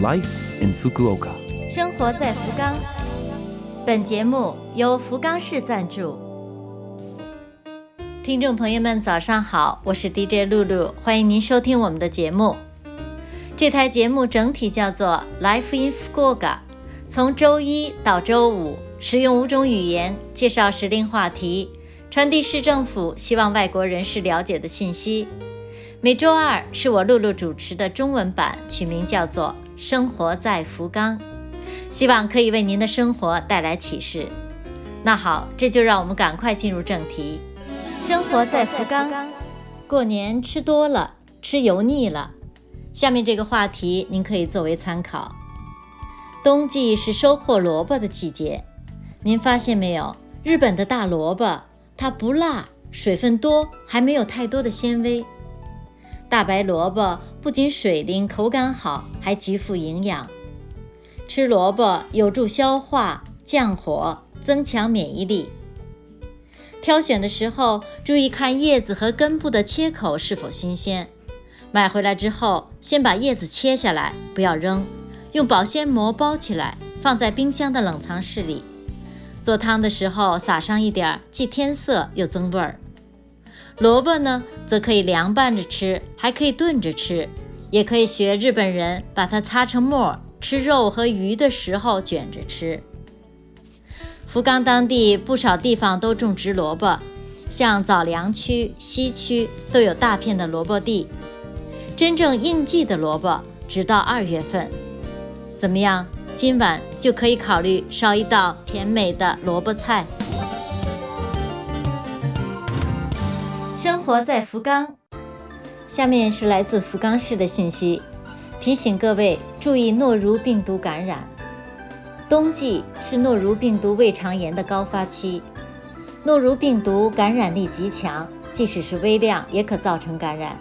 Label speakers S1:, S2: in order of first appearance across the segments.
S1: Life in Fukuoka。
S2: 生活在福冈。本节目由福冈市赞助。听众朋友们，早上好，我是 DJ 露露，欢迎您收听我们的节目。这台节目整体叫做 Life in Fukuoka，从周一到周五，使用五种语言介绍时令话题，传递市政府希望外国人士了解的信息。每周二是我露露主持的中文版，取名叫做《生活在福冈》，希望可以为您的生活带来启示。那好，这就让我们赶快进入正题。生活在福冈，过年吃多了，吃油腻了。下面这个话题您可以作为参考。冬季是收获萝卜的季节，您发现没有？日本的大萝卜它不辣，水分多，还没有太多的纤维。大白萝卜不仅水灵，口感好，还极富营养。吃萝卜有助消化、降火、增强免疫力。挑选的时候注意看叶子和根部的切口是否新鲜。买回来之后，先把叶子切下来，不要扔，用保鲜膜包起来，放在冰箱的冷藏室里。做汤的时候撒上一点，既添色又增味儿。萝卜呢，则可以凉拌着吃，还可以炖着吃，也可以学日本人把它擦成末，吃肉和鱼的时候卷着吃。福冈当地不少地方都种植萝卜，像早良区、西区都有大片的萝卜地。真正应季的萝卜直到二月份。怎么样？今晚就可以考虑烧一道甜美的萝卜菜。生活在福冈，下面是来自福冈市的讯息，提醒各位注意诺如病毒感染。冬季是诺如病毒胃肠炎的高发期，诺如病毒感染力极强，即使是微量也可造成感染。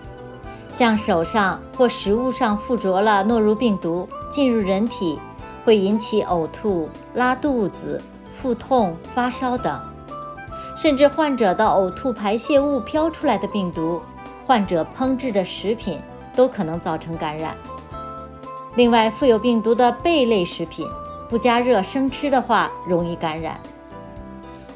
S2: 像手上或食物上附着了诺如病毒，进入人体会引起呕吐、拉肚子、腹痛、发烧等。甚至患者的呕吐排泄物飘出来的病毒，患者烹制的食品都可能造成感染。另外，富有病毒的贝类食品不加热生吃的话，容易感染。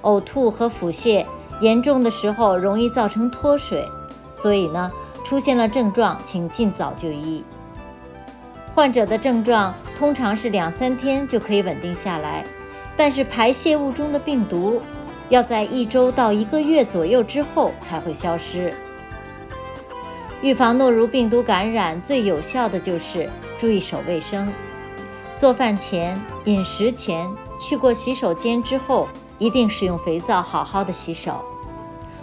S2: 呕吐和腹泻严重的时候，容易造成脱水，所以呢，出现了症状，请尽早就医。患者的症状通常是两三天就可以稳定下来，但是排泄物中的病毒。要在一周到一个月左右之后才会消失。预防诺如病毒感染最有效的就是注意手卫生，做饭前、饮食前、去过洗手间之后，一定使用肥皂好好的洗手，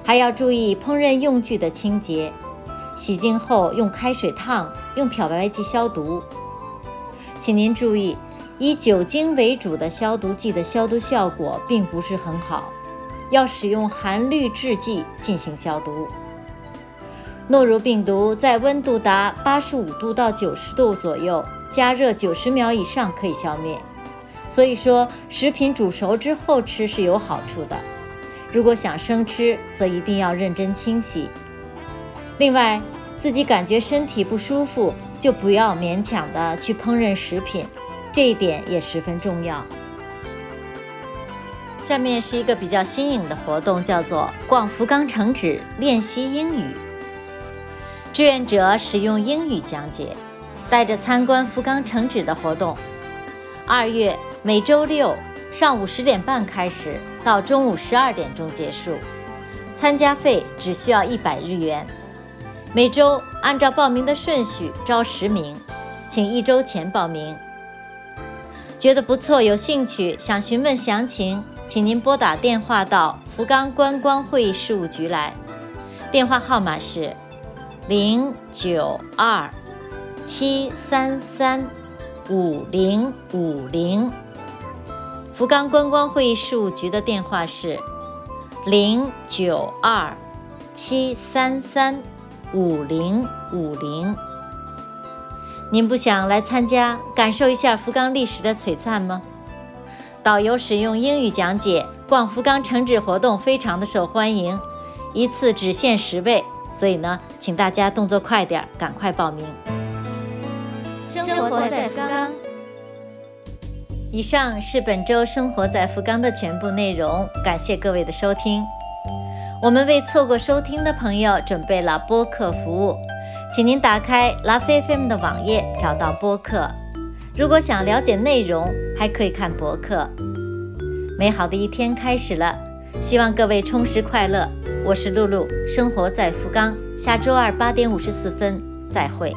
S2: 还要注意烹饪用具的清洁，洗净后用开水烫，用漂白剂消毒。请您注意，以酒精为主的消毒剂的消毒效果并不是很好。要使用含氯制剂进行消毒。诺如病毒在温度达八十五度到九十度左右，加热九十秒以上可以消灭。所以说，食品煮熟之后吃是有好处的。如果想生吃，则一定要认真清洗。另外，自己感觉身体不舒服，就不要勉强的去烹饪食品，这一点也十分重要。下面是一个比较新颖的活动，叫做“逛福冈城址练习英语”。志愿者使用英语讲解，带着参观福冈城址的活动。二月每周六上午十点半开始，到中午十二点钟结束。参加费只需要一百日元。每周按照报名的顺序招十名，请一周前报名。觉得不错，有兴趣想询问详情。请您拨打电话到福冈观光会议事务局来，电话号码是零九二七三三五零五零。福冈观光会议事务局的电话是零九二七三三五零五零。您不想来参加，感受一下福冈历史的璀璨吗？导游使用英语讲解，逛福冈城址活动非常的受欢迎，一次只限十位，所以呢，请大家动作快点，赶快报名。生活在福冈。以上是本周《生活在福冈》的全部内容，感谢各位的收听。我们为错过收听的朋友准备了播客服务，请您打开 Love FM 的网页，找到播客。如果想了解内容，还可以看博客。美好的一天开始了，希望各位充实快乐。我是露露，生活在福冈。下周二八点五十四分再会。